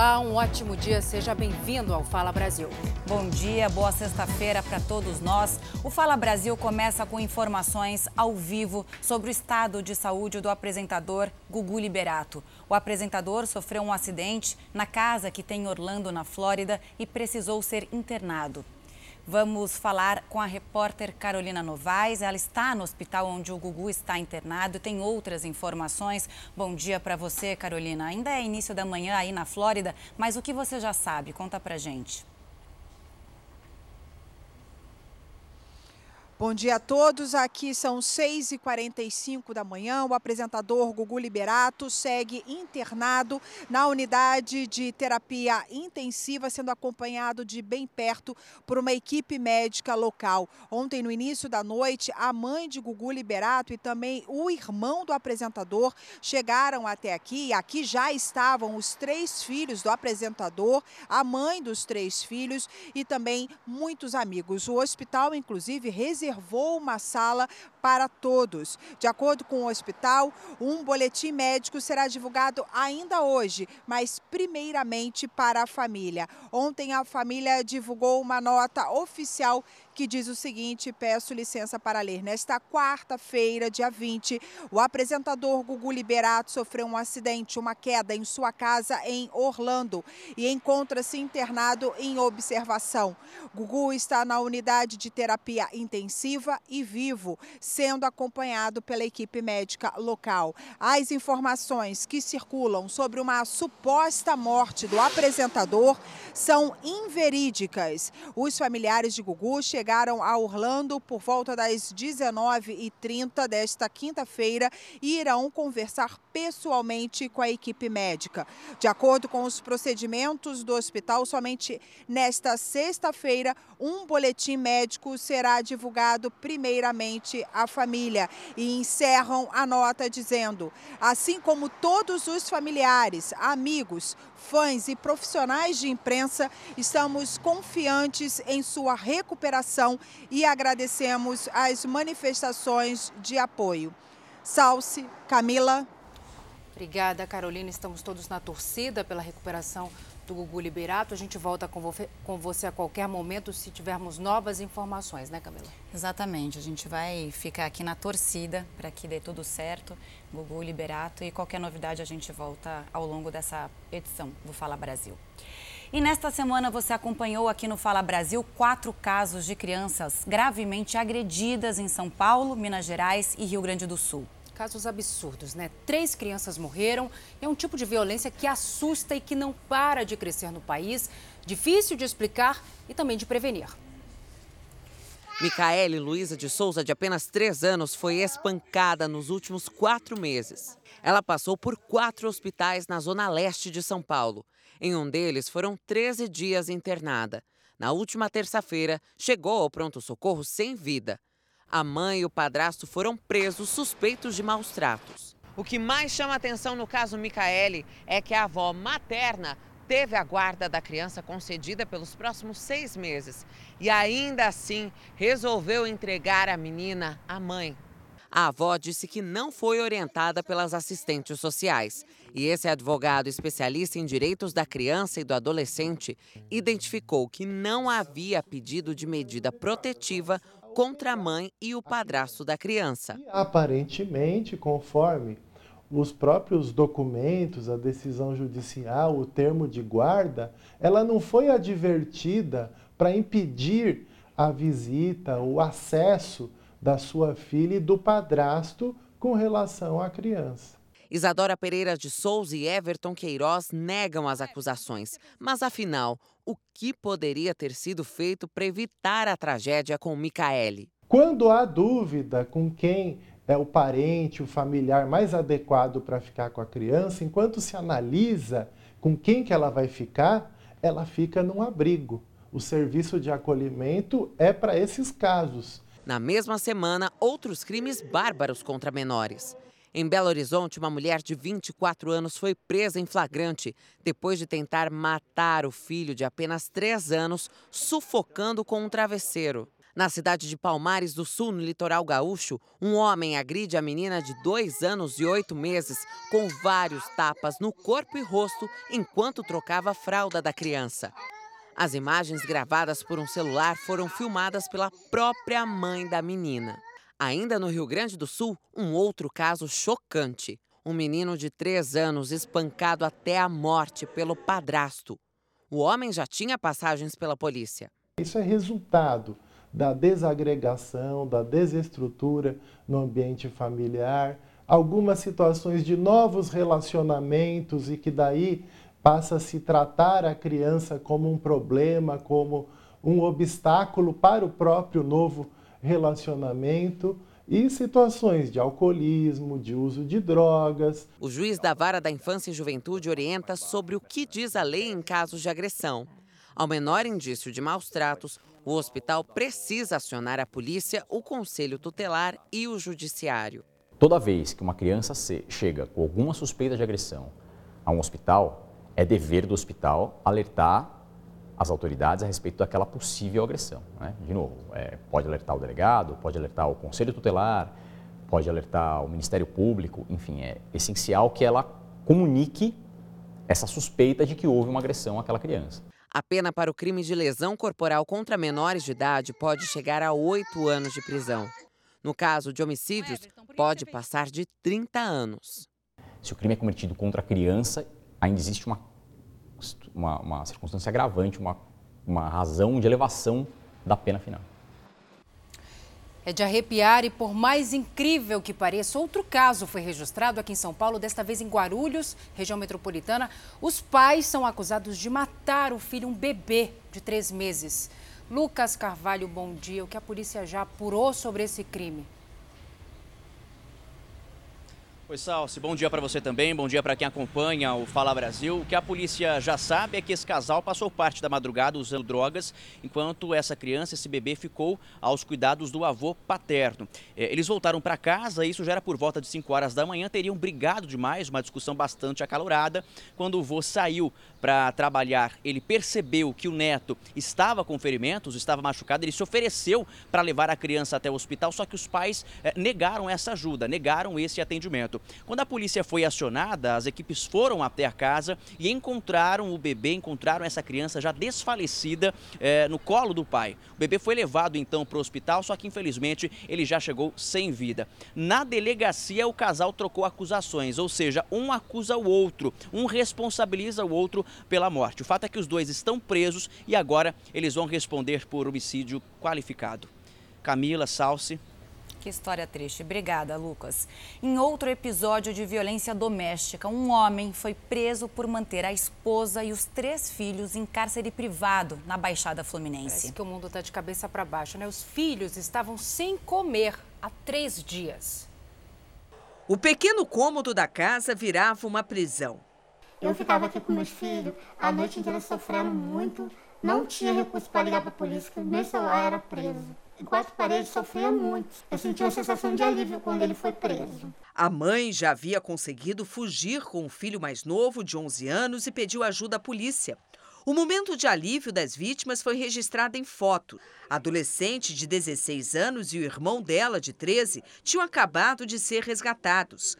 Olá, um ótimo dia, seja bem-vindo ao Fala Brasil. Bom dia, boa sexta-feira para todos nós. O Fala Brasil começa com informações ao vivo sobre o estado de saúde do apresentador Gugu Liberato. O apresentador sofreu um acidente na casa que tem em Orlando, na Flórida, e precisou ser internado. Vamos falar com a repórter Carolina Novaes. Ela está no hospital onde o Gugu está internado. Tem outras informações. Bom dia para você, Carolina. Ainda é início da manhã aí na Flórida, mas o que você já sabe? Conta pra gente. Bom dia a todos. Aqui são 6h45 da manhã. O apresentador Gugu Liberato segue internado na unidade de terapia intensiva, sendo acompanhado de bem perto por uma equipe médica local. Ontem, no início da noite, a mãe de Gugu Liberato e também o irmão do apresentador chegaram até aqui. Aqui já estavam os três filhos do apresentador, a mãe dos três filhos e também muitos amigos. O hospital, inclusive, reservou reservou uma sala para todos. De acordo com o hospital, um boletim médico será divulgado ainda hoje, mas primeiramente para a família. Ontem a família divulgou uma nota oficial que diz o seguinte: peço licença para ler. Nesta quarta-feira, dia 20, o apresentador Gugu Liberato sofreu um acidente, uma queda em sua casa em Orlando e encontra-se internado em observação. Gugu está na unidade de terapia intensiva e vivo, sendo acompanhado pela equipe médica local. As informações que circulam sobre uma suposta morte do apresentador são inverídicas. Os familiares de Gugu chegaram a Orlando por volta das 19h30 desta quinta-feira e irão conversar pessoalmente com a equipe médica. De acordo com os procedimentos do hospital, somente nesta sexta-feira um boletim médico será divulgado primeiramente à família e encerram a nota dizendo: assim como todos os familiares, amigos, fãs e profissionais de imprensa, estamos confiantes em sua recuperação e agradecemos as manifestações de apoio. Salce, Camila. Obrigada, Carolina. Estamos todos na torcida pela recuperação do Gugu Liberato. A gente volta com com você a qualquer momento se tivermos novas informações, né, Camila? Exatamente. A gente vai ficar aqui na torcida para que dê tudo certo, Gugu Liberato. E qualquer novidade a gente volta ao longo dessa edição do Fala Brasil. E nesta semana você acompanhou aqui no Fala Brasil quatro casos de crianças gravemente agredidas em São Paulo, Minas Gerais e Rio Grande do Sul casos absurdos, né? Três crianças morreram. É um tipo de violência que assusta e que não para de crescer no país. Difícil de explicar e também de prevenir. Micaele Luiza de Souza, de apenas três anos, foi espancada nos últimos quatro meses. Ela passou por quatro hospitais na zona leste de São Paulo. Em um deles, foram 13 dias internada. Na última terça-feira, chegou ao pronto-socorro sem vida. A mãe e o padrasto foram presos suspeitos de maus tratos. O que mais chama atenção no caso Micaele é que a avó materna teve a guarda da criança concedida pelos próximos seis meses e ainda assim resolveu entregar a menina à mãe. A avó disse que não foi orientada pelas assistentes sociais. E esse advogado especialista em direitos da criança e do adolescente identificou que não havia pedido de medida protetiva contra a mãe e o padrasto da criança. E, aparentemente, conforme os próprios documentos, a decisão judicial, o termo de guarda, ela não foi advertida para impedir a visita, o acesso da sua filha e do padrasto com relação à criança. Isadora Pereira de Souza e Everton Queiroz negam as acusações. Mas afinal, o que poderia ter sido feito para evitar a tragédia com Micaele? Quando há dúvida com quem é o parente, o familiar mais adequado para ficar com a criança, enquanto se analisa com quem que ela vai ficar, ela fica num abrigo. O serviço de acolhimento é para esses casos. Na mesma semana, outros crimes bárbaros contra menores. Em Belo Horizonte, uma mulher de 24 anos foi presa em flagrante depois de tentar matar o filho de apenas 3 anos, sufocando com um travesseiro. Na cidade de Palmares do Sul, no litoral gaúcho, um homem agride a menina de dois anos e oito meses com vários tapas no corpo e rosto enquanto trocava a fralda da criança. As imagens gravadas por um celular foram filmadas pela própria mãe da menina. Ainda no Rio Grande do Sul, um outro caso chocante. Um menino de três anos espancado até a morte pelo padrasto. O homem já tinha passagens pela polícia. Isso é resultado da desagregação, da desestrutura no ambiente familiar, algumas situações de novos relacionamentos e que daí passa a se tratar a criança como um problema, como um obstáculo para o próprio novo relacionamento e situações de alcoolismo, de uso de drogas. O juiz da Vara da Infância e Juventude orienta sobre o que diz a lei em casos de agressão. Ao menor indício de maus tratos, o hospital precisa acionar a polícia, o conselho tutelar e o judiciário. Toda vez que uma criança chega com alguma suspeita de agressão a um hospital, é dever do hospital alertar as autoridades a respeito daquela possível agressão. Né? De novo, é, pode alertar o delegado, pode alertar o conselho tutelar, pode alertar o Ministério Público, enfim, é essencial que ela comunique essa suspeita de que houve uma agressão àquela criança. A pena para o crime de lesão corporal contra menores de idade pode chegar a oito anos de prisão. No caso de homicídios, pode passar de 30 anos. Se o crime é cometido contra a criança, ainda existe uma, uma, uma circunstância agravante, uma, uma razão de elevação da pena final. É de arrepiar e, por mais incrível que pareça, outro caso foi registrado aqui em São Paulo, desta vez em Guarulhos, região metropolitana. Os pais são acusados de matar o filho, um bebê de três meses. Lucas Carvalho, bom dia. O que a polícia já apurou sobre esse crime? Oi, Salsi, bom dia para você também, bom dia para quem acompanha o Fala Brasil. O que a polícia já sabe é que esse casal passou parte da madrugada usando drogas, enquanto essa criança, esse bebê, ficou aos cuidados do avô paterno. É, eles voltaram para casa, isso já era por volta de 5 horas da manhã, teriam brigado demais, uma discussão bastante acalorada. Quando o avô saiu para trabalhar, ele percebeu que o neto estava com ferimentos, estava machucado, ele se ofereceu para levar a criança até o hospital, só que os pais é, negaram essa ajuda, negaram esse atendimento. Quando a polícia foi acionada, as equipes foram até a casa e encontraram o bebê, encontraram essa criança já desfalecida é, no colo do pai. O bebê foi levado então para o hospital, só que infelizmente ele já chegou sem vida. Na delegacia, o casal trocou acusações, ou seja, um acusa o outro, um responsabiliza o outro pela morte. O fato é que os dois estão presos e agora eles vão responder por homicídio qualificado. Camila, Salsi. Que história triste. Obrigada, Lucas. Em outro episódio de violência doméstica, um homem foi preso por manter a esposa e os três filhos em cárcere privado na Baixada Fluminense. Parece que o mundo está de cabeça para baixo, né? Os filhos estavam sem comer há três dias. O pequeno cômodo da casa virava uma prisão. Eu ficava aqui com meus filhos, a noite inteira sofrendo muito, não tinha recurso para ligar para a polícia, meu celular era preso em quatro paredes sofria muito. Eu senti uma sensação de alívio quando ele foi preso. A mãe já havia conseguido fugir com o filho mais novo, de 11 anos, e pediu ajuda à polícia. O momento de alívio das vítimas foi registrado em foto. A adolescente de 16 anos e o irmão dela, de 13, tinham acabado de ser resgatados.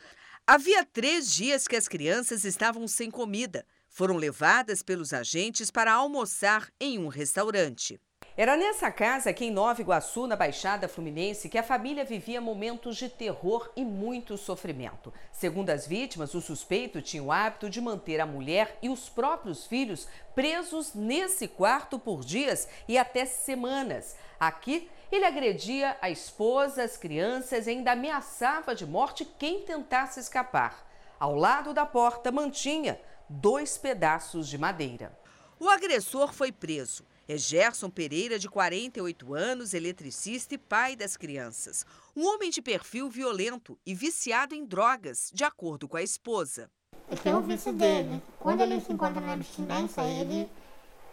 Havia três dias que as crianças estavam sem comida. Foram levadas pelos agentes para almoçar em um restaurante. Era nessa casa aqui em Nova Iguaçu, na Baixada Fluminense, que a família vivia momentos de terror e muito sofrimento. Segundo as vítimas, o suspeito tinha o hábito de manter a mulher e os próprios filhos presos nesse quarto por dias e até semanas. Aqui, ele agredia a esposa, as crianças e ainda ameaçava de morte quem tentasse escapar. Ao lado da porta mantinha dois pedaços de madeira. O agressor foi preso. É Gerson Pereira, de 48 anos, eletricista e pai das crianças. Um homem de perfil violento e viciado em drogas, de acordo com a esposa. Ele tem o vício dele. Quando ele se encontra na abstinência, ele,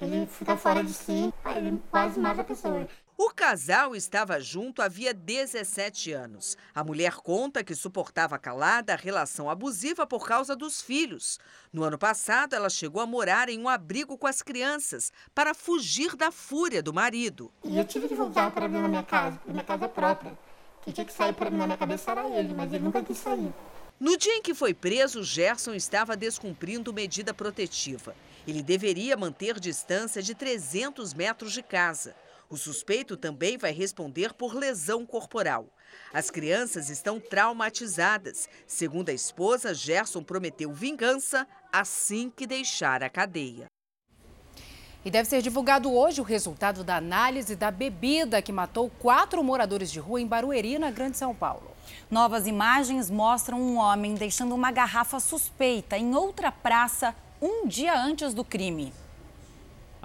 ele fica fora de si, ele quase mata a pessoa. O casal estava junto havia 17 anos. A mulher conta que suportava calada a relação abusiva por causa dos filhos. No ano passado, ela chegou a morar em um abrigo com as crianças para fugir da fúria do marido. E eu tive que voltar para vir na minha casa, minha casa própria. Quem tinha que sair para na minha cabeça era ele, mas ele nunca quis sair. No dia em que foi preso, Gerson estava descumprindo medida protetiva. Ele deveria manter distância de 300 metros de casa. O suspeito também vai responder por lesão corporal. As crianças estão traumatizadas. Segundo a esposa, Gerson prometeu vingança assim que deixar a cadeia. E deve ser divulgado hoje o resultado da análise da bebida que matou quatro moradores de rua em Barueri, na Grande São Paulo. Novas imagens mostram um homem deixando uma garrafa suspeita em outra praça um dia antes do crime.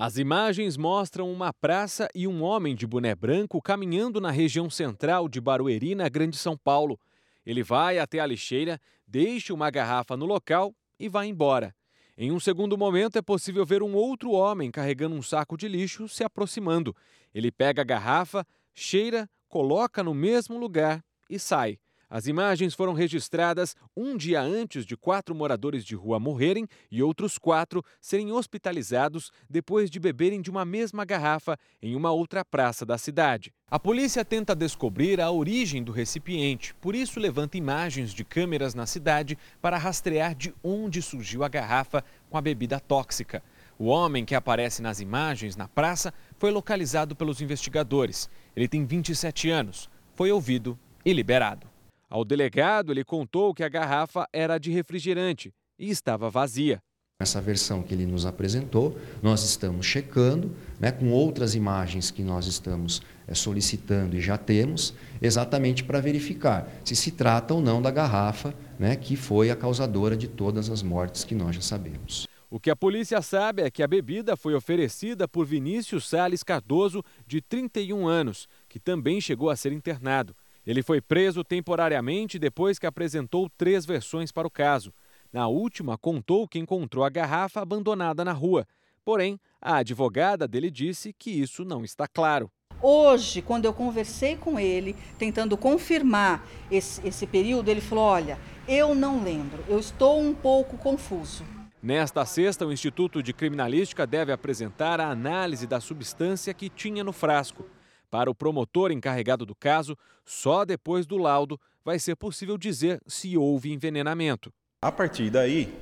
As imagens mostram uma praça e um homem de boné branco caminhando na região central de Barueri, na Grande São Paulo. Ele vai até a lixeira, deixa uma garrafa no local e vai embora. Em um segundo momento, é possível ver um outro homem carregando um saco de lixo se aproximando. Ele pega a garrafa, cheira, coloca no mesmo lugar e sai. As imagens foram registradas um dia antes de quatro moradores de rua morrerem e outros quatro serem hospitalizados depois de beberem de uma mesma garrafa em uma outra praça da cidade. A polícia tenta descobrir a origem do recipiente, por isso levanta imagens de câmeras na cidade para rastrear de onde surgiu a garrafa com a bebida tóxica. O homem que aparece nas imagens na praça foi localizado pelos investigadores. Ele tem 27 anos, foi ouvido e liberado. Ao delegado, ele contou que a garrafa era de refrigerante e estava vazia. Essa versão que ele nos apresentou, nós estamos checando, né, com outras imagens que nós estamos é, solicitando e já temos, exatamente para verificar se se trata ou não da garrafa né, que foi a causadora de todas as mortes que nós já sabemos. O que a polícia sabe é que a bebida foi oferecida por Vinícius Sales Cardoso, de 31 anos, que também chegou a ser internado. Ele foi preso temporariamente depois que apresentou três versões para o caso. Na última, contou que encontrou a garrafa abandonada na rua. Porém, a advogada dele disse que isso não está claro. Hoje, quando eu conversei com ele, tentando confirmar esse, esse período, ele falou: Olha, eu não lembro, eu estou um pouco confuso. Nesta sexta, o Instituto de Criminalística deve apresentar a análise da substância que tinha no frasco. Para o promotor encarregado do caso, só depois do laudo vai ser possível dizer se houve envenenamento. A partir daí,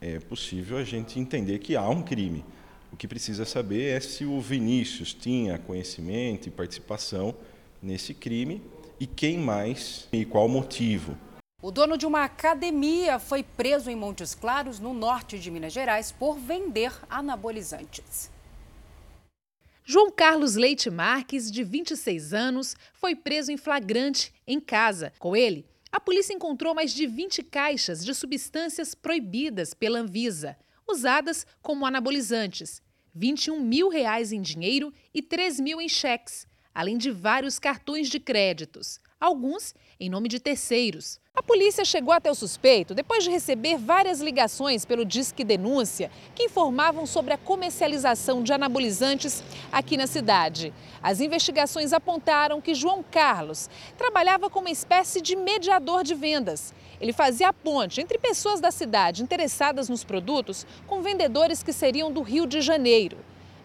é possível a gente entender que há um crime. O que precisa saber é se o Vinícius tinha conhecimento e participação nesse crime e quem mais e qual motivo. O dono de uma academia foi preso em Montes Claros, no norte de Minas Gerais, por vender anabolizantes. João Carlos Leite Marques, de 26 anos, foi preso em flagrante em casa. Com ele, a polícia encontrou mais de 20 caixas de substâncias proibidas pela Anvisa, usadas como anabolizantes, 21 mil reais em dinheiro e 3 mil em cheques, além de vários cartões de créditos, alguns em nome de terceiros. A polícia chegou até o suspeito depois de receber várias ligações pelo Disque Denúncia que informavam sobre a comercialização de anabolizantes aqui na cidade. As investigações apontaram que João Carlos trabalhava como uma espécie de mediador de vendas. Ele fazia a ponte entre pessoas da cidade interessadas nos produtos com vendedores que seriam do Rio de Janeiro.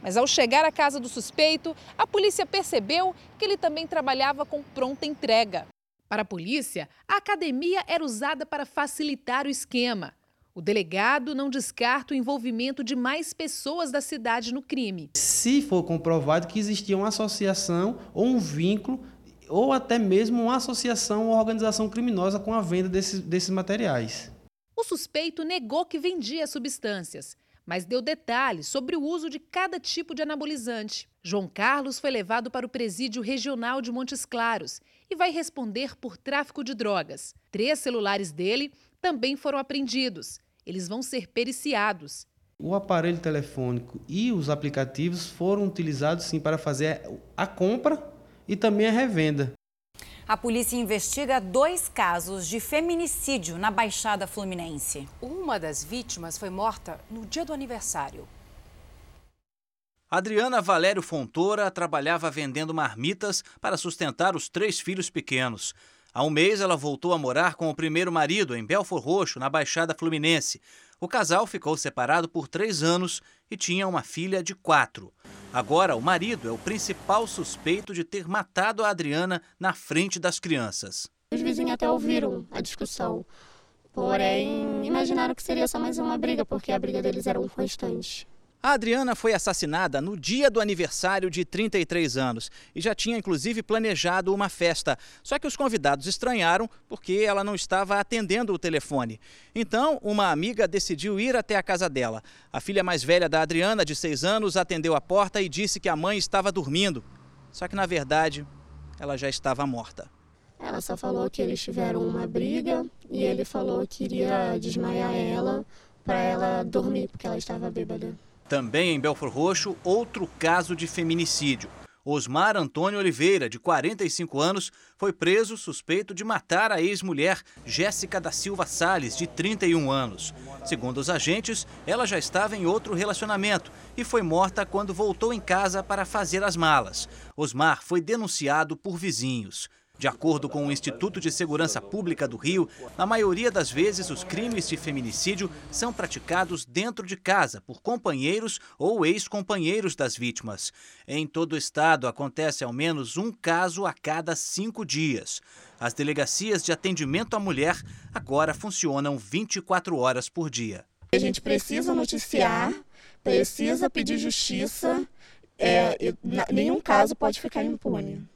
Mas ao chegar à casa do suspeito, a polícia percebeu que ele também trabalhava com pronta entrega. Para a polícia, a academia era usada para facilitar o esquema. O delegado não descarta o envolvimento de mais pessoas da cidade no crime. Se for comprovado que existia uma associação ou um vínculo, ou até mesmo uma associação ou organização criminosa com a venda desses, desses materiais. O suspeito negou que vendia substâncias, mas deu detalhes sobre o uso de cada tipo de anabolizante. João Carlos foi levado para o presídio regional de Montes Claros e vai responder por tráfico de drogas. Três celulares dele também foram apreendidos. Eles vão ser periciados. O aparelho telefônico e os aplicativos foram utilizados sim para fazer a compra e também a revenda. A polícia investiga dois casos de feminicídio na Baixada Fluminense. Uma das vítimas foi morta no dia do aniversário. Adriana Valério Fontoura trabalhava vendendo marmitas para sustentar os três filhos pequenos. Há um mês, ela voltou a morar com o primeiro marido em Belfor Roxo, na Baixada Fluminense. O casal ficou separado por três anos e tinha uma filha de quatro. Agora, o marido é o principal suspeito de ter matado a Adriana na frente das crianças. Os vizinhos até ouviram a discussão, porém imaginaram que seria só mais uma briga, porque a briga deles era um constante. A Adriana foi assassinada no dia do aniversário de 33 anos e já tinha inclusive planejado uma festa. Só que os convidados estranharam porque ela não estava atendendo o telefone. Então, uma amiga decidiu ir até a casa dela. A filha mais velha da Adriana, de 6 anos, atendeu a porta e disse que a mãe estava dormindo. Só que na verdade, ela já estava morta. Ela só falou que eles tiveram uma briga e ele falou que iria desmaiar ela para ela dormir porque ela estava bêbada. Também em Belfor Roxo, outro caso de feminicídio. Osmar Antônio Oliveira, de 45 anos, foi preso suspeito de matar a ex-mulher Jéssica da Silva Sales, de 31 anos. Segundo os agentes, ela já estava em outro relacionamento e foi morta quando voltou em casa para fazer as malas. Osmar foi denunciado por vizinhos. De acordo com o Instituto de Segurança Pública do Rio, na maioria das vezes os crimes de feminicídio são praticados dentro de casa por companheiros ou ex-companheiros das vítimas. Em todo o estado acontece ao menos um caso a cada cinco dias. As delegacias de atendimento à mulher agora funcionam 24 horas por dia. A gente precisa noticiar, precisa pedir justiça, é, nenhum caso pode ficar impune.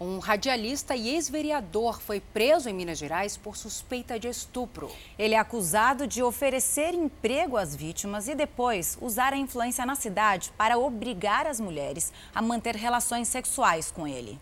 Um radialista e ex-vereador foi preso em Minas Gerais por suspeita de estupro. Ele é acusado de oferecer emprego às vítimas e depois usar a influência na cidade para obrigar as mulheres a manter relações sexuais com ele.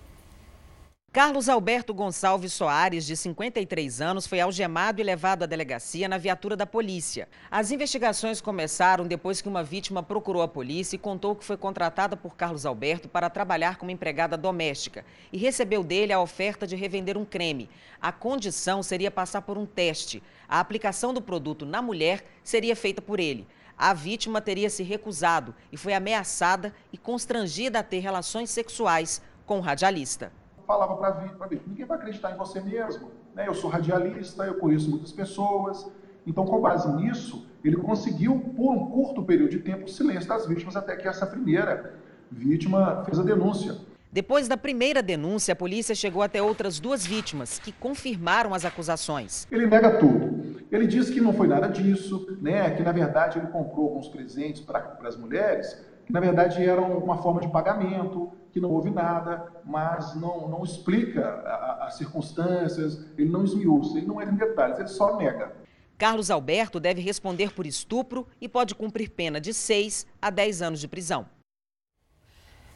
Carlos Alberto Gonçalves Soares, de 53 anos, foi algemado e levado à delegacia na viatura da polícia. As investigações começaram depois que uma vítima procurou a polícia e contou que foi contratada por Carlos Alberto para trabalhar como empregada doméstica e recebeu dele a oferta de revender um creme. A condição seria passar por um teste. A aplicação do produto na mulher seria feita por ele. A vítima teria se recusado e foi ameaçada e constrangida a ter relações sexuais com o radialista falava para a Vitor, ninguém vai acreditar em você mesmo. Né? Eu sou radialista, eu conheço muitas pessoas. Então, com base nisso, ele conseguiu, por um curto período de tempo, o silêncio das vítimas até que essa primeira vítima fez a denúncia. Depois da primeira denúncia, a polícia chegou até outras duas vítimas que confirmaram as acusações. Ele nega tudo. Ele diz que não foi nada disso, né? que na verdade ele comprou alguns presentes para as mulheres, na verdade eram uma forma de pagamento, que não houve nada, mas não, não explica as circunstâncias, ele não esmiuça, ele não entra em detalhes, ele só nega. Carlos Alberto deve responder por estupro e pode cumprir pena de 6 a 10 anos de prisão.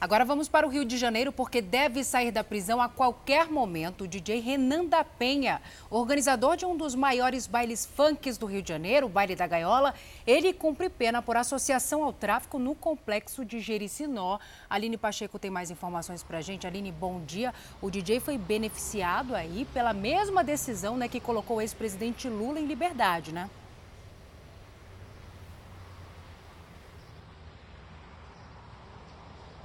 Agora vamos para o Rio de Janeiro, porque deve sair da prisão a qualquer momento o DJ Renan da Penha, organizador de um dos maiores bailes funks do Rio de Janeiro, o Baile da Gaiola. Ele cumpre pena por associação ao tráfico no complexo de Jericinó. Aline Pacheco tem mais informações para a gente. Aline, bom dia. O DJ foi beneficiado aí pela mesma decisão né, que colocou o ex-presidente Lula em liberdade, né?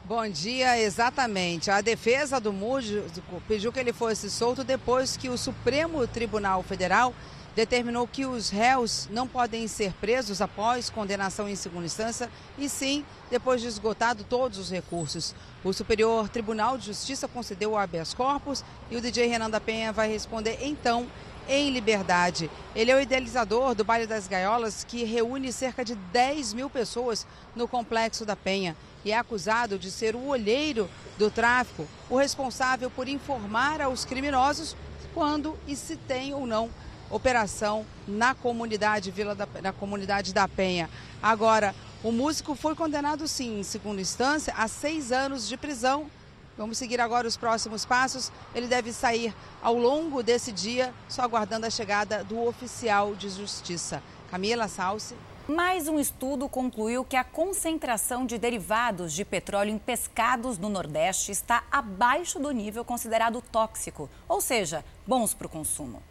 Bom dia, exatamente. A defesa do músico pediu que ele fosse solto depois que o Supremo Tribunal Federal determinou que os réus não podem ser presos após condenação em segunda instância e sim depois de esgotado todos os recursos. O Superior Tribunal de Justiça concedeu o habeas corpus e o DJ Renan da Penha vai responder então em liberdade. Ele é o idealizador do Baile das Gaiolas, que reúne cerca de 10 mil pessoas no Complexo da Penha e é acusado de ser o olheiro do tráfico, o responsável por informar aos criminosos quando e se tem ou não operação na comunidade Vila da, na comunidade da Penha. Agora, o músico foi condenado sim, em segunda instância, a seis anos de prisão. Vamos seguir agora os próximos passos. Ele deve sair ao longo desse dia, só aguardando a chegada do oficial de justiça. Camila Salsi. Mais um estudo concluiu que a concentração de derivados de petróleo em pescados no Nordeste está abaixo do nível considerado tóxico, ou seja, bons para o consumo.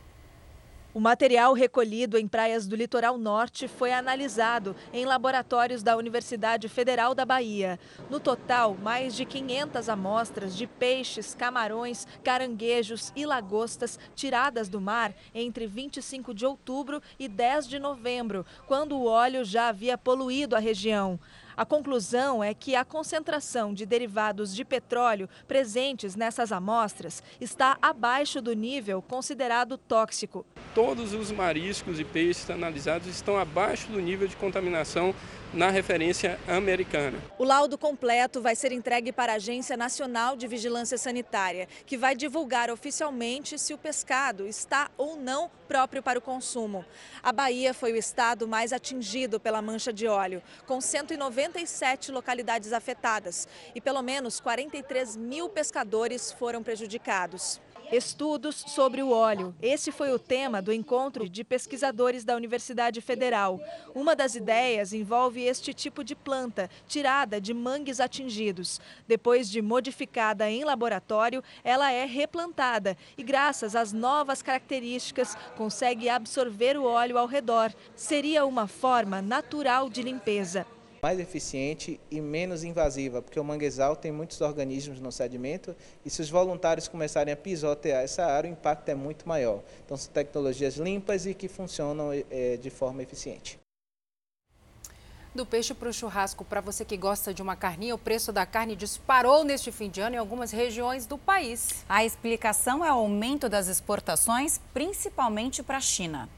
O material recolhido em praias do litoral norte foi analisado em laboratórios da Universidade Federal da Bahia. No total, mais de 500 amostras de peixes, camarões, caranguejos e lagostas tiradas do mar entre 25 de outubro e 10 de novembro, quando o óleo já havia poluído a região. A conclusão é que a concentração de derivados de petróleo presentes nessas amostras está abaixo do nível considerado tóxico. Todos os mariscos e peixes analisados estão abaixo do nível de contaminação na referência americana. O laudo completo vai ser entregue para a Agência Nacional de Vigilância Sanitária, que vai divulgar oficialmente se o pescado está ou não próprio para o consumo. A Bahia foi o estado mais atingido pela mancha de óleo, com 197 localidades afetadas e pelo menos 43 mil pescadores foram prejudicados. Estudos sobre o óleo. Esse foi o tema do encontro de pesquisadores da Universidade Federal. Uma das ideias envolve este tipo de planta, tirada de mangues atingidos. Depois de modificada em laboratório, ela é replantada e, graças às novas características, consegue absorver o óleo ao redor. Seria uma forma natural de limpeza mais eficiente e menos invasiva, porque o manguezal tem muitos organismos no sedimento e se os voluntários começarem a pisotear essa área, o impacto é muito maior. Então, são tecnologias limpas e que funcionam é, de forma eficiente. Do peixe para o churrasco, para você que gosta de uma carninha, o preço da carne disparou neste fim de ano em algumas regiões do país. A explicação é o aumento das exportações, principalmente para a China.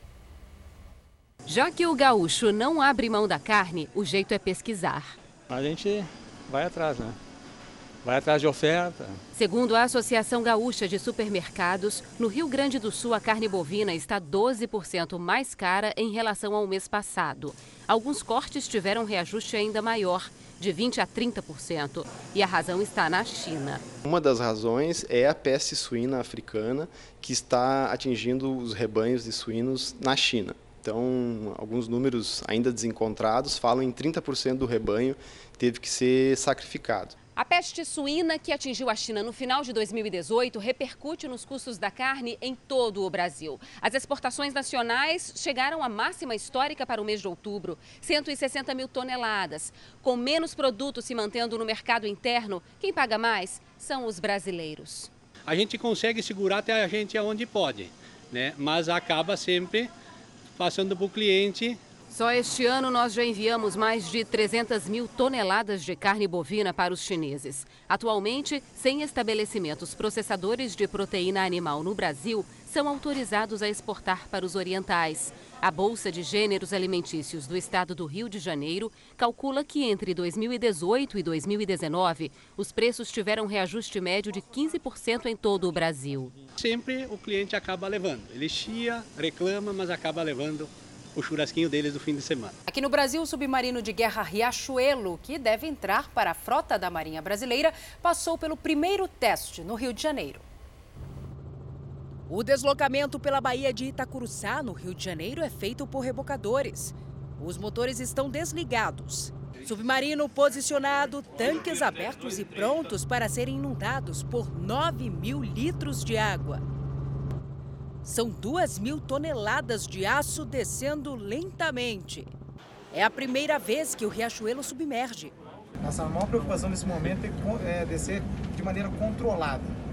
Já que o gaúcho não abre mão da carne, o jeito é pesquisar. A gente vai atrás, né? Vai atrás de oferta. Segundo a Associação Gaúcha de Supermercados, no Rio Grande do Sul a carne bovina está 12% mais cara em relação ao mês passado. Alguns cortes tiveram reajuste ainda maior, de 20% a 30%. E a razão está na China. Uma das razões é a peste suína africana, que está atingindo os rebanhos de suínos na China. Então, alguns números ainda desencontrados falam em 30% do rebanho teve que ser sacrificado. A peste suína que atingiu a China no final de 2018 repercute nos custos da carne em todo o Brasil. As exportações nacionais chegaram à máxima histórica para o mês de outubro, 160 mil toneladas. Com menos produtos se mantendo no mercado interno, quem paga mais são os brasileiros. A gente consegue segurar até a gente aonde pode, né? mas acaba sempre passando para o cliente. Só este ano nós já enviamos mais de 300 mil toneladas de carne bovina para os chineses. Atualmente, 100 estabelecimentos processadores de proteína animal no Brasil são autorizados a exportar para os orientais. A Bolsa de Gêneros Alimentícios do Estado do Rio de Janeiro calcula que entre 2018 e 2019, os preços tiveram reajuste médio de 15% em todo o Brasil. Sempre o cliente acaba levando. Ele chia, reclama, mas acaba levando o churrasquinho deles do fim de semana. Aqui no Brasil, o submarino de guerra Riachuelo, que deve entrar para a frota da Marinha Brasileira, passou pelo primeiro teste no Rio de Janeiro. O deslocamento pela Baía de Itacuruçá, no Rio de Janeiro, é feito por rebocadores. Os motores estão desligados. Submarino posicionado, tanques abertos e prontos para serem inundados por 9 mil litros de água. São 2 mil toneladas de aço descendo lentamente. É a primeira vez que o Riachuelo submerge. Nossa maior preocupação nesse momento é descer de maneira controlada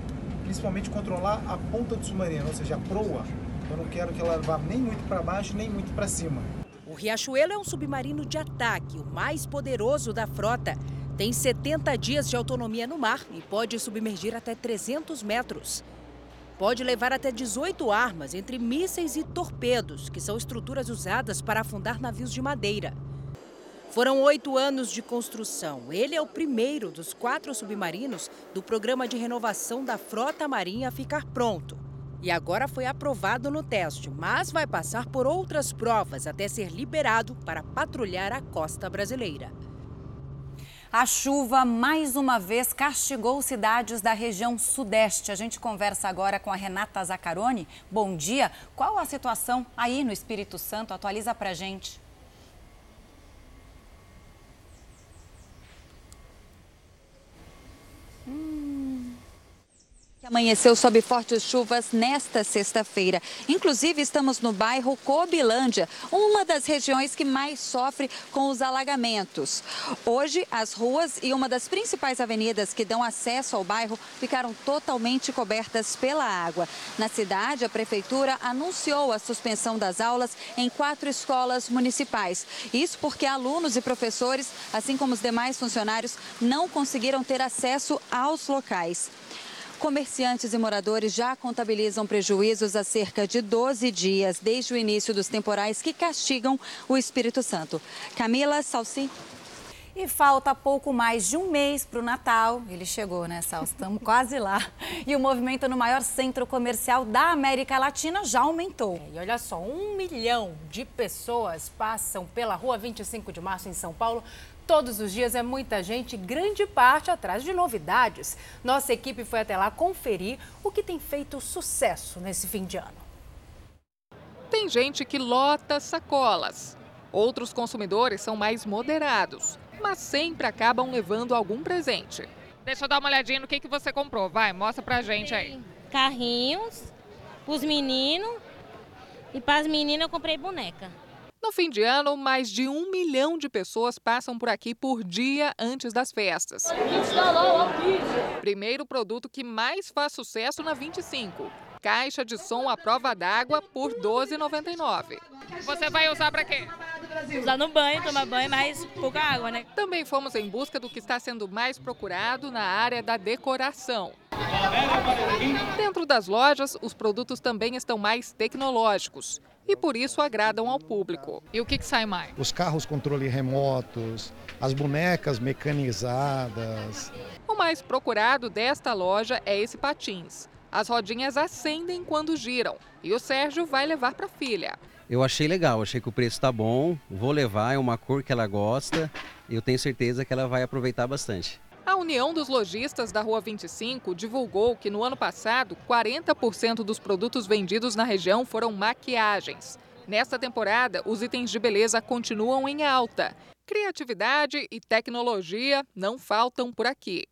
principalmente controlar a ponta do submarino, ou seja, a proa. Eu não quero que ela vá nem muito para baixo, nem muito para cima. O Riachuelo é um submarino de ataque, o mais poderoso da frota. Tem 70 dias de autonomia no mar e pode submergir até 300 metros. Pode levar até 18 armas, entre mísseis e torpedos, que são estruturas usadas para afundar navios de madeira. Foram oito anos de construção. Ele é o primeiro dos quatro submarinos do programa de renovação da frota marinha a ficar pronto. E agora foi aprovado no teste, mas vai passar por outras provas até ser liberado para patrulhar a costa brasileira. A chuva, mais uma vez, castigou cidades da região sudeste. A gente conversa agora com a Renata Zaccaroni. Bom dia. Qual a situação aí no Espírito Santo? Atualiza pra gente. Amanheceu sob fortes chuvas nesta sexta-feira. Inclusive, estamos no bairro Cobilândia, uma das regiões que mais sofre com os alagamentos. Hoje, as ruas e uma das principais avenidas que dão acesso ao bairro ficaram totalmente cobertas pela água. Na cidade, a prefeitura anunciou a suspensão das aulas em quatro escolas municipais. Isso porque alunos e professores, assim como os demais funcionários, não conseguiram ter acesso aos locais. Comerciantes e moradores já contabilizam prejuízos há cerca de 12 dias, desde o início dos temporais que castigam o Espírito Santo. Camila Salsi. E falta pouco mais de um mês para o Natal. Ele chegou, né, Sal? Estamos quase lá. E o movimento no maior centro comercial da América Latina já aumentou. É, e olha só, um milhão de pessoas passam pela rua 25 de março em São Paulo Todos os dias é muita gente, grande parte atrás de novidades. Nossa equipe foi até lá conferir o que tem feito sucesso nesse fim de ano. Tem gente que lota sacolas. Outros consumidores são mais moderados, mas sempre acabam levando algum presente. Deixa eu dar uma olhadinha no que, que você comprou. Vai, mostra pra gente aí. Carrinhos, pros meninos e para as meninas eu comprei boneca. No fim de ano, mais de um milhão de pessoas passam por aqui por dia antes das festas. Primeiro produto que mais faz sucesso na 25. Caixa de som à prova d'água por R$ 12,99. Você vai usar para quê? Usar no banho, tomar banho, mais pouca água, né? Também fomos em busca do que está sendo mais procurado na área da decoração. Dentro das lojas, os produtos também estão mais tecnológicos e por isso agradam ao público. E o que, que sai mais? Os carros controle remotos, as bonecas mecanizadas. O mais procurado desta loja é esse patins. As rodinhas acendem quando giram e o Sérgio vai levar para a filha. Eu achei legal, achei que o preço está bom, vou levar, é uma cor que ela gosta e eu tenho certeza que ela vai aproveitar bastante. A União dos Lojistas da Rua 25 divulgou que no ano passado, 40% dos produtos vendidos na região foram maquiagens. Nesta temporada, os itens de beleza continuam em alta. Criatividade e tecnologia não faltam por aqui.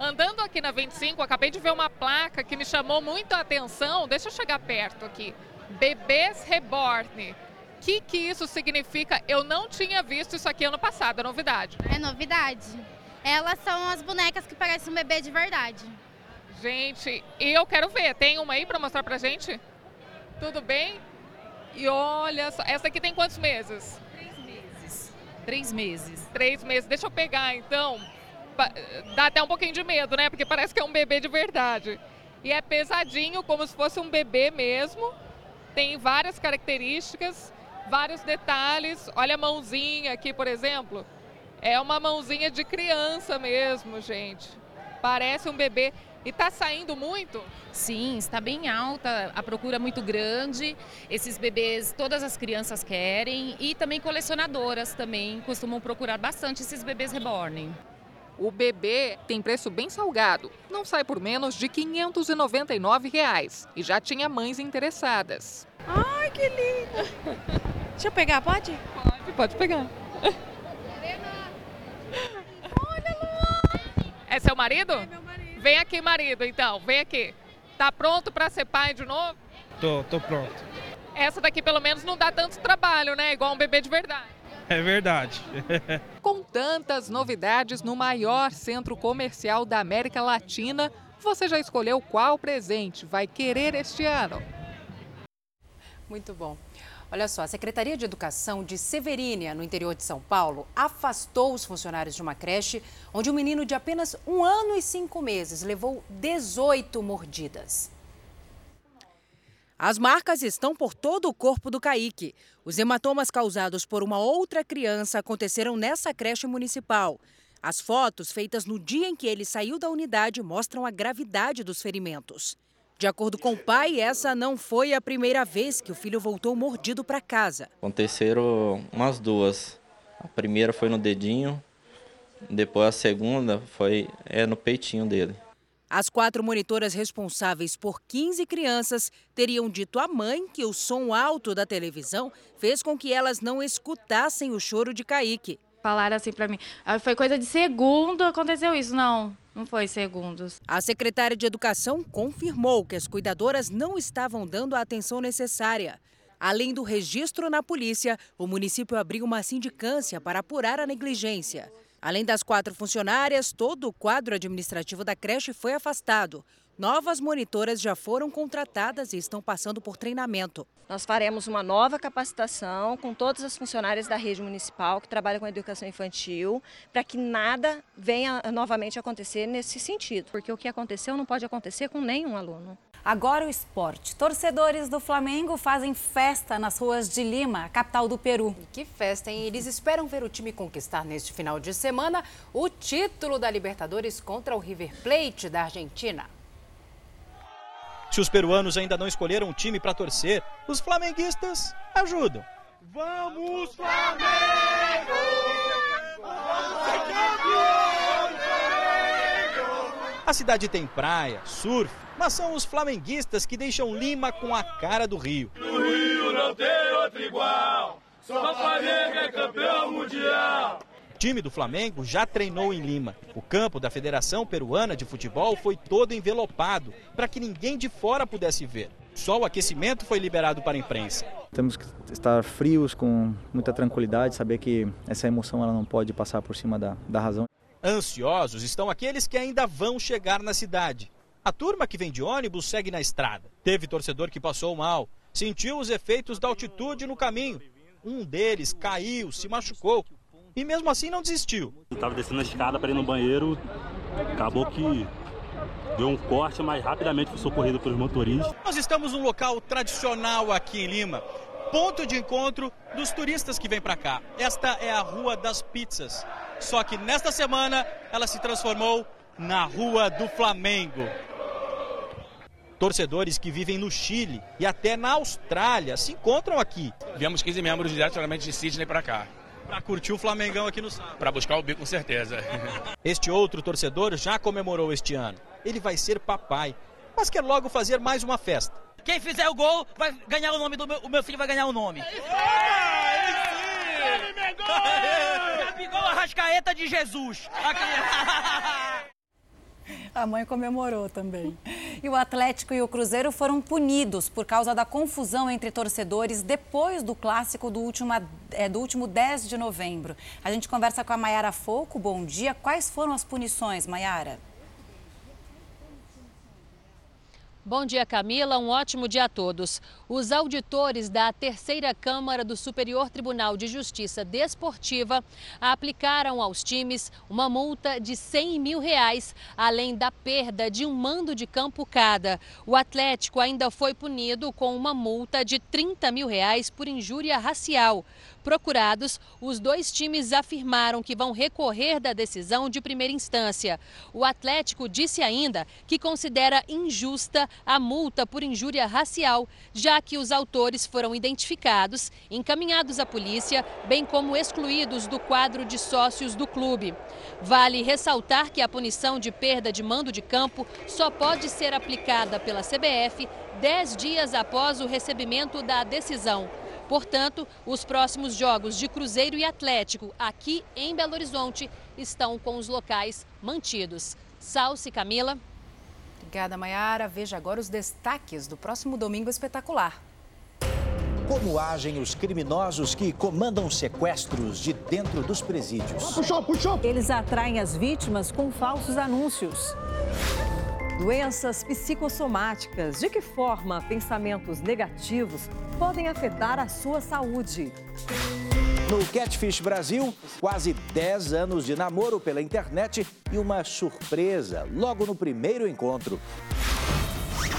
Andando aqui na 25, acabei de ver uma placa que me chamou muito a atenção. Deixa eu chegar perto aqui. Bebês Reborn. O que, que isso significa? Eu não tinha visto isso aqui ano passado, é novidade. É novidade. Elas são as bonecas que parecem um bebê de verdade. Gente, e eu quero ver. Tem uma aí para mostrar pra gente? Tudo bem? E olha só, essa aqui tem quantos meses? Três meses. Três meses. Três meses. Deixa eu pegar então. Dá até um pouquinho de medo, né? Porque parece que é um bebê de verdade. E é pesadinho, como se fosse um bebê mesmo. Tem várias características, vários detalhes. Olha a mãozinha aqui, por exemplo. É uma mãozinha de criança mesmo, gente. Parece um bebê. E está saindo muito? Sim, está bem alta, a procura é muito grande. Esses bebês, todas as crianças querem e também colecionadoras também costumam procurar bastante esses bebês reborn. O bebê tem preço bem salgado, não sai por menos de 599 reais, e já tinha mães interessadas. Ai, que lindo! Deixa eu pegar, pode? Pode, pode pegar. É seu marido? É meu marido. Vem aqui, marido, então. Vem aqui. Tá pronto para ser pai de novo? Tô, tô pronto. Essa daqui pelo menos não dá tanto trabalho, né? Igual um bebê de verdade. É verdade. Com tantas novidades no maior centro comercial da América Latina, você já escolheu qual presente vai querer este ano? Muito bom. Olha só, a Secretaria de Educação de Severínia, no interior de São Paulo, afastou os funcionários de uma creche onde um menino de apenas um ano e cinco meses levou 18 mordidas. As marcas estão por todo o corpo do Caíque. Os hematomas causados por uma outra criança aconteceram nessa creche municipal. As fotos feitas no dia em que ele saiu da unidade mostram a gravidade dos ferimentos. De acordo com o pai, essa não foi a primeira vez que o filho voltou mordido para casa. Aconteceram umas duas. A primeira foi no dedinho, depois a segunda foi é, no peitinho dele. As quatro monitoras responsáveis por 15 crianças teriam dito à mãe que o som alto da televisão fez com que elas não escutassem o choro de Kaique. Falaram assim para mim, ah, foi coisa de segundo aconteceu isso, não. Não foi segundos. A secretária de Educação confirmou que as cuidadoras não estavam dando a atenção necessária. Além do registro na polícia, o município abriu uma sindicância para apurar a negligência. Além das quatro funcionárias, todo o quadro administrativo da creche foi afastado. Novas monitoras já foram contratadas e estão passando por treinamento. Nós faremos uma nova capacitação com todas as funcionárias da rede municipal que trabalham com educação infantil, para que nada venha novamente acontecer nesse sentido, porque o que aconteceu não pode acontecer com nenhum aluno. Agora o esporte. Torcedores do Flamengo fazem festa nas ruas de Lima, capital do Peru. Que festa, hein? Eles esperam ver o time conquistar neste final de semana o título da Libertadores contra o River Plate da Argentina. Se os peruanos ainda não escolheram um time para torcer, os flamenguistas ajudam. Vamos, Flamengo! Vamos ser A cidade tem praia, surf, mas são os flamenguistas que deixam Lima com a cara do Rio. No Rio não tem outro igual, só Flamengo é campeão mundial. O time do Flamengo já treinou em Lima. O campo da Federação Peruana de Futebol foi todo envelopado para que ninguém de fora pudesse ver. Só o aquecimento foi liberado para a imprensa. Temos que estar frios, com muita tranquilidade, saber que essa emoção ela não pode passar por cima da, da razão. Ansiosos estão aqueles que ainda vão chegar na cidade. A turma que vem de ônibus segue na estrada. Teve torcedor que passou mal, sentiu os efeitos da altitude no caminho. Um deles caiu, se machucou e mesmo assim não desistiu. Estava descendo a escada para ir no banheiro, acabou que deu um corte, mas rapidamente foi socorrido pelos motoristas. Nós estamos num local tradicional aqui em Lima, ponto de encontro dos turistas que vêm para cá. Esta é a Rua das Pizzas. Só que nesta semana ela se transformou na Rua do Flamengo. Torcedores que vivem no Chile e até na Austrália se encontram aqui. Viemos 15 membros diretamente de Sydney para cá. Para curtir o Flamengão aqui no sábado. Para buscar o bico, com certeza. Este outro torcedor já comemorou este ano. Ele vai ser papai, mas quer logo fazer mais uma festa. Quem fizer o gol vai ganhar o nome do meu, o meu filho vai ganhar o nome. Gabigol Arrascaeta de Jesus. Aqui. A mãe comemorou também. E o Atlético e o Cruzeiro foram punidos por causa da confusão entre torcedores depois do clássico do último, é, do último 10 de novembro. A gente conversa com a Maiara Foco. Bom dia. Quais foram as punições, Maiara? Bom dia, Camila. Um ótimo dia a todos. Os auditores da Terceira Câmara do Superior Tribunal de Justiça Desportiva aplicaram aos times uma multa de 100 mil reais, além da perda de um mando de campo cada. O Atlético ainda foi punido com uma multa de 30 mil reais por injúria racial. Procurados, os dois times afirmaram que vão recorrer da decisão de primeira instância. O Atlético disse ainda que considera injusta a multa por injúria racial, já que os autores foram identificados, encaminhados à polícia, bem como excluídos do quadro de sócios do clube. Vale ressaltar que a punição de perda de mando de campo só pode ser aplicada pela CBF dez dias após o recebimento da decisão. Portanto, os próximos jogos de Cruzeiro e Atlético aqui em Belo Horizonte estão com os locais mantidos. Salce Camila. Obrigada, Mayara. Veja agora os destaques do próximo Domingo Espetacular. Como agem os criminosos que comandam sequestros de dentro dos presídios? Puxou, puxou. Eles atraem as vítimas com falsos anúncios. Doenças psicossomáticas. De que forma pensamentos negativos podem afetar a sua saúde? No Catfish Brasil, quase 10 anos de namoro pela internet e uma surpresa logo no primeiro encontro.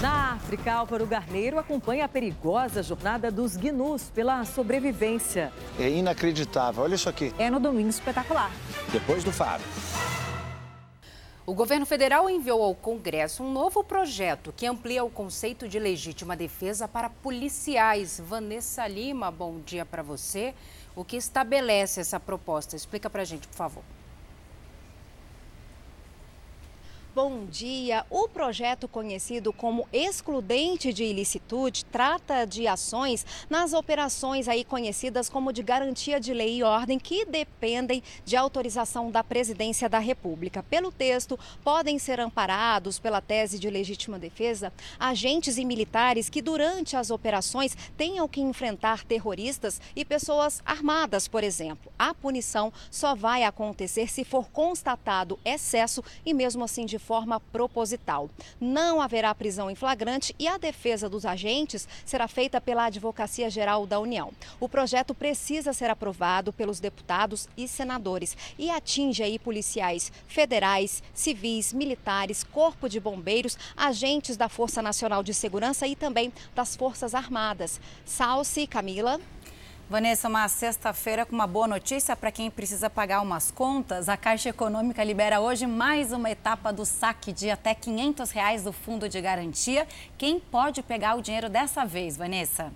Na África, Álvaro Garneiro acompanha a perigosa jornada dos gnus pela sobrevivência. É inacreditável, olha isso aqui. É no Domingo Espetacular. Depois do Faro. O governo federal enviou ao Congresso um novo projeto que amplia o conceito de legítima defesa para policiais. Vanessa Lima, bom dia para você. O que estabelece essa proposta? Explica para a gente, por favor. Bom dia. O projeto conhecido como excludente de ilicitude trata de ações nas operações aí conhecidas como de garantia de lei e ordem que dependem de autorização da Presidência da República. Pelo texto, podem ser amparados pela tese de legítima defesa agentes e militares que durante as operações tenham que enfrentar terroristas e pessoas armadas, por exemplo. A punição só vai acontecer se for constatado excesso e mesmo assim de forma proposital. Não haverá prisão em flagrante e a defesa dos agentes será feita pela Advocacia Geral da União. O projeto precisa ser aprovado pelos deputados e senadores e atinge aí policiais federais, civis, militares, corpo de bombeiros, agentes da Força Nacional de Segurança e também das Forças Armadas. Salce, Camila. Vanessa, uma sexta-feira com uma boa notícia para quem precisa pagar umas contas. A Caixa Econômica libera hoje mais uma etapa do saque de até 500 reais do Fundo de Garantia. Quem pode pegar o dinheiro dessa vez, Vanessa?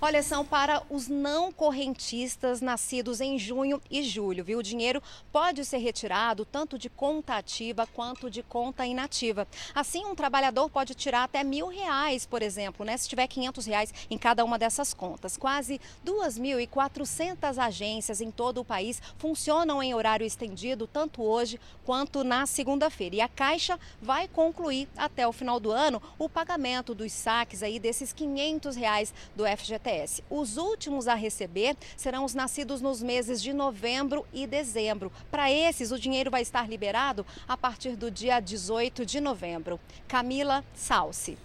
Olha, são para os não correntistas nascidos em junho e julho, viu? O dinheiro pode ser retirado tanto de conta ativa quanto de conta inativa. Assim, um trabalhador pode tirar até mil reais, por exemplo, né? Se tiver 500 reais em cada uma dessas contas. Quase 2.400 agências em todo o país funcionam em horário estendido, tanto hoje quanto na segunda-feira. E a Caixa vai concluir até o final do ano o pagamento dos saques aí desses 500 reais do FGTS. Os últimos a receber serão os nascidos nos meses de novembro e dezembro. Para esses, o dinheiro vai estar liberado a partir do dia 18 de novembro. Camila Salsi.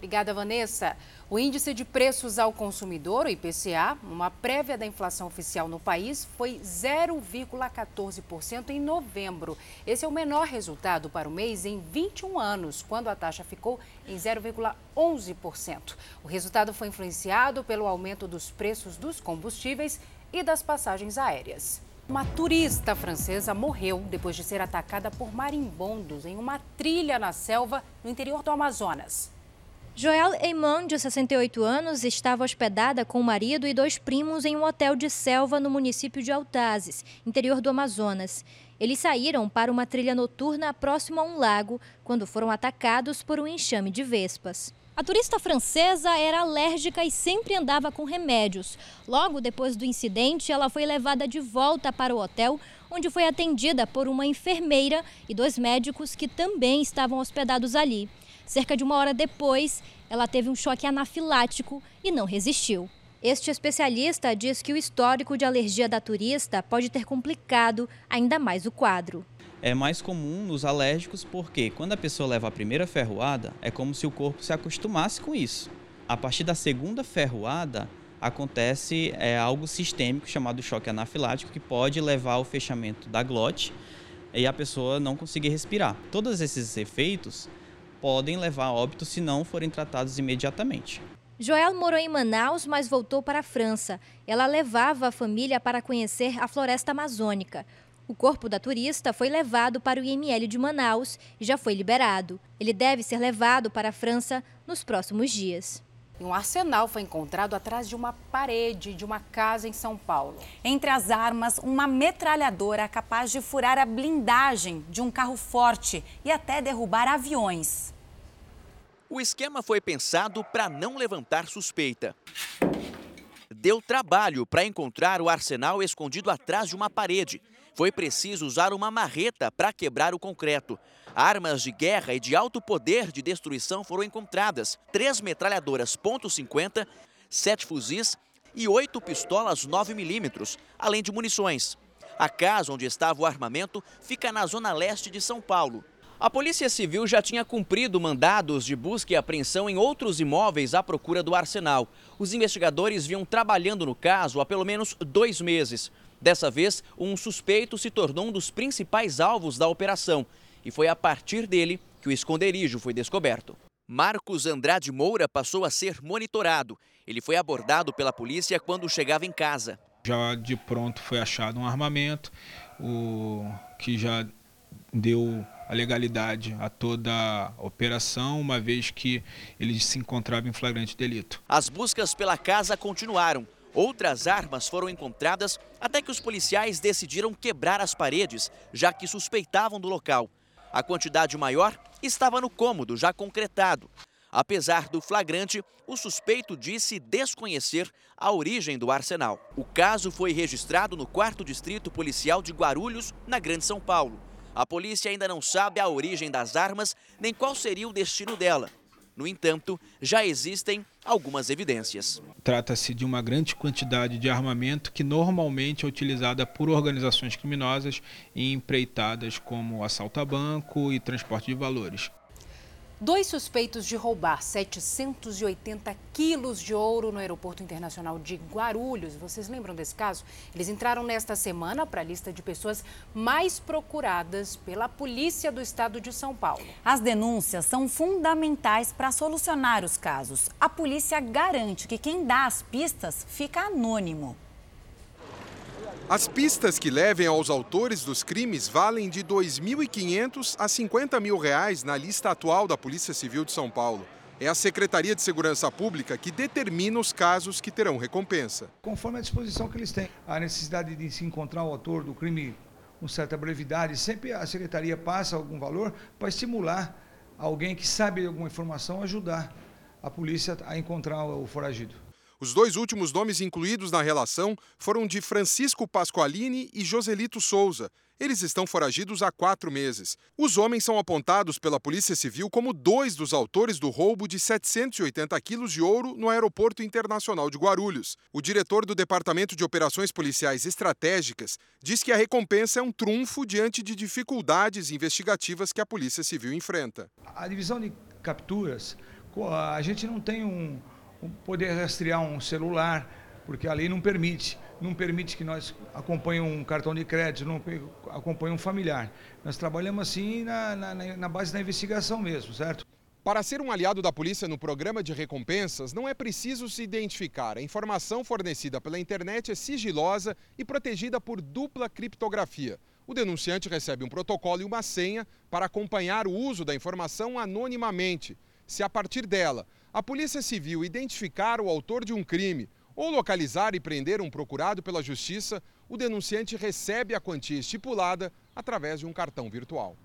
Obrigada, Vanessa. O índice de preços ao consumidor, o IPCA, uma prévia da inflação oficial no país, foi 0,14% em novembro. Esse é o menor resultado para o mês em 21 anos, quando a taxa ficou em 0,11%. O resultado foi influenciado pelo aumento dos preços dos combustíveis e das passagens aéreas. Uma turista francesa morreu depois de ser atacada por marimbondos em uma trilha na selva no interior do Amazonas. Joel Eimon, de 68 anos, estava hospedada com o marido e dois primos em um hotel de selva no município de Altazes, interior do Amazonas. Eles saíram para uma trilha noturna próximo a um lago quando foram atacados por um enxame de vespas. A turista francesa era alérgica e sempre andava com remédios. Logo depois do incidente, ela foi levada de volta para o hotel, onde foi atendida por uma enfermeira e dois médicos que também estavam hospedados ali. Cerca de uma hora depois, ela teve um choque anafilático e não resistiu. Este especialista diz que o histórico de alergia da turista pode ter complicado ainda mais o quadro. É mais comum nos alérgicos porque quando a pessoa leva a primeira ferroada, é como se o corpo se acostumasse com isso. A partir da segunda ferroada, acontece é, algo sistêmico chamado choque anafilático que pode levar ao fechamento da glote e a pessoa não conseguir respirar. Todos esses efeitos podem levar a óbito se não forem tratados imediatamente. Joel morou em Manaus, mas voltou para a França. Ela levava a família para conhecer a floresta amazônica. O corpo da turista foi levado para o IML de Manaus e já foi liberado. Ele deve ser levado para a França nos próximos dias. Um arsenal foi encontrado atrás de uma parede de uma casa em São Paulo. Entre as armas, uma metralhadora capaz de furar a blindagem de um carro forte e até derrubar aviões. O esquema foi pensado para não levantar suspeita. Deu trabalho para encontrar o arsenal escondido atrás de uma parede. Foi preciso usar uma marreta para quebrar o concreto. Armas de guerra e de alto poder de destruição foram encontradas. Três metralhadoras .50, sete fuzis e oito pistolas 9mm, além de munições. A casa onde estava o armamento fica na zona leste de São Paulo. A Polícia Civil já tinha cumprido mandados de busca e apreensão em outros imóveis à procura do arsenal. Os investigadores vinham trabalhando no caso há pelo menos dois meses. Dessa vez, um suspeito se tornou um dos principais alvos da operação e foi a partir dele que o esconderijo foi descoberto. Marcos Andrade Moura passou a ser monitorado. Ele foi abordado pela polícia quando chegava em casa. Já de pronto foi achado um armamento, o que já deu a legalidade a toda a operação, uma vez que ele se encontrava em flagrante delito. As buscas pela casa continuaram. Outras armas foram encontradas até que os policiais decidiram quebrar as paredes, já que suspeitavam do local. A quantidade maior estava no cômodo, já concretado. Apesar do flagrante, o suspeito disse desconhecer a origem do arsenal. O caso foi registrado no 4 Distrito Policial de Guarulhos, na Grande São Paulo. A polícia ainda não sabe a origem das armas nem qual seria o destino dela. No entanto, já existem algumas evidências. Trata-se de uma grande quantidade de armamento que normalmente é utilizada por organizações criminosas em empreitadas como assalto a banco e transporte de valores. Dois suspeitos de roubar 780 quilos de ouro no Aeroporto Internacional de Guarulhos. Vocês lembram desse caso? Eles entraram nesta semana para a lista de pessoas mais procuradas pela Polícia do Estado de São Paulo. As denúncias são fundamentais para solucionar os casos. A polícia garante que quem dá as pistas fica anônimo. As pistas que levem aos autores dos crimes valem de R$ 2.500 a 50 mil reais na lista atual da Polícia Civil de São Paulo. É a Secretaria de Segurança Pública que determina os casos que terão recompensa. Conforme a disposição que eles têm, a necessidade de se encontrar o autor do crime com certa brevidade, sempre a Secretaria passa algum valor para estimular alguém que sabe alguma informação ajudar a polícia a encontrar o foragido. Os dois últimos nomes incluídos na relação foram de Francisco Pasqualini e Joselito Souza. Eles estão foragidos há quatro meses. Os homens são apontados pela Polícia Civil como dois dos autores do roubo de 780 quilos de ouro no Aeroporto Internacional de Guarulhos. O diretor do Departamento de Operações Policiais Estratégicas diz que a recompensa é um trunfo diante de dificuldades investigativas que a Polícia Civil enfrenta. A divisão de capturas, a gente não tem um poder rastrear um celular, porque a lei não permite. Não permite que nós acompanhemos um cartão de crédito, não acompanhe um familiar. Nós trabalhamos assim na, na, na base da investigação mesmo, certo? Para ser um aliado da polícia no programa de recompensas, não é preciso se identificar. A informação fornecida pela internet é sigilosa e protegida por dupla criptografia. O denunciante recebe um protocolo e uma senha para acompanhar o uso da informação anonimamente. Se a partir dela a Polícia Civil identificar o autor de um crime ou localizar e prender um procurado pela Justiça, o denunciante recebe a quantia estipulada através de um cartão virtual.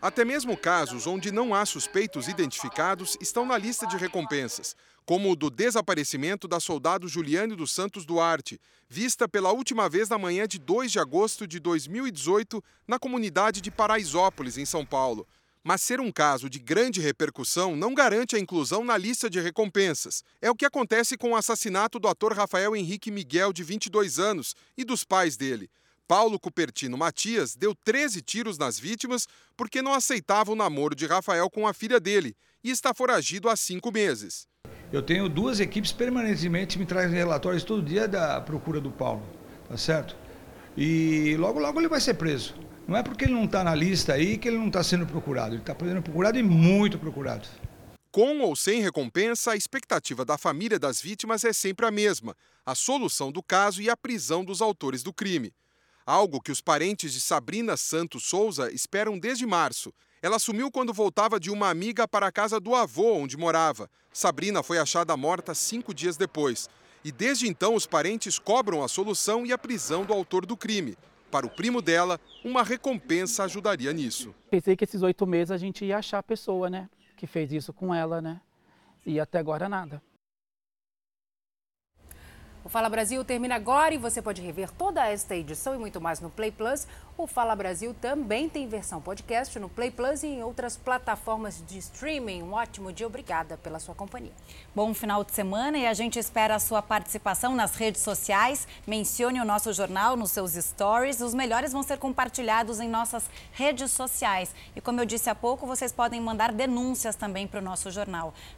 Até mesmo casos onde não há suspeitos identificados estão na lista de recompensas, como o do desaparecimento da soldado Juliane dos Santos Duarte, vista pela última vez na manhã de 2 de agosto de 2018 na comunidade de Paraisópolis, em São Paulo. Mas ser um caso de grande repercussão não garante a inclusão na lista de recompensas. É o que acontece com o assassinato do ator Rafael Henrique Miguel, de 22 anos, e dos pais dele. Paulo Cupertino Matias deu 13 tiros nas vítimas porque não aceitava o namoro de Rafael com a filha dele e está foragido há cinco meses. Eu tenho duas equipes permanentemente me trazem relatórios todo dia da procura do Paulo, tá certo? E logo, logo ele vai ser preso. Não é porque ele não está na lista aí que ele não está sendo procurado. Ele está sendo procurado e muito procurado. Com ou sem recompensa, a expectativa da família das vítimas é sempre a mesma: a solução do caso e a prisão dos autores do crime. Algo que os parentes de Sabrina Santos Souza esperam desde março. Ela sumiu quando voltava de uma amiga para a casa do avô onde morava. Sabrina foi achada morta cinco dias depois. E desde então, os parentes cobram a solução e a prisão do autor do crime. Para o primo dela, uma recompensa ajudaria nisso. Pensei que esses oito meses a gente ia achar a pessoa, né? Que fez isso com ela, né? E até agora nada. O Fala Brasil termina agora e você pode rever toda esta edição e muito mais no Play Plus. O Fala Brasil também tem versão podcast no Play Plus e em outras plataformas de streaming. Um ótimo dia, obrigada pela sua companhia. Bom final de semana e a gente espera a sua participação nas redes sociais. Mencione o nosso jornal nos seus stories. Os melhores vão ser compartilhados em nossas redes sociais. E como eu disse há pouco, vocês podem mandar denúncias também para o nosso jornal.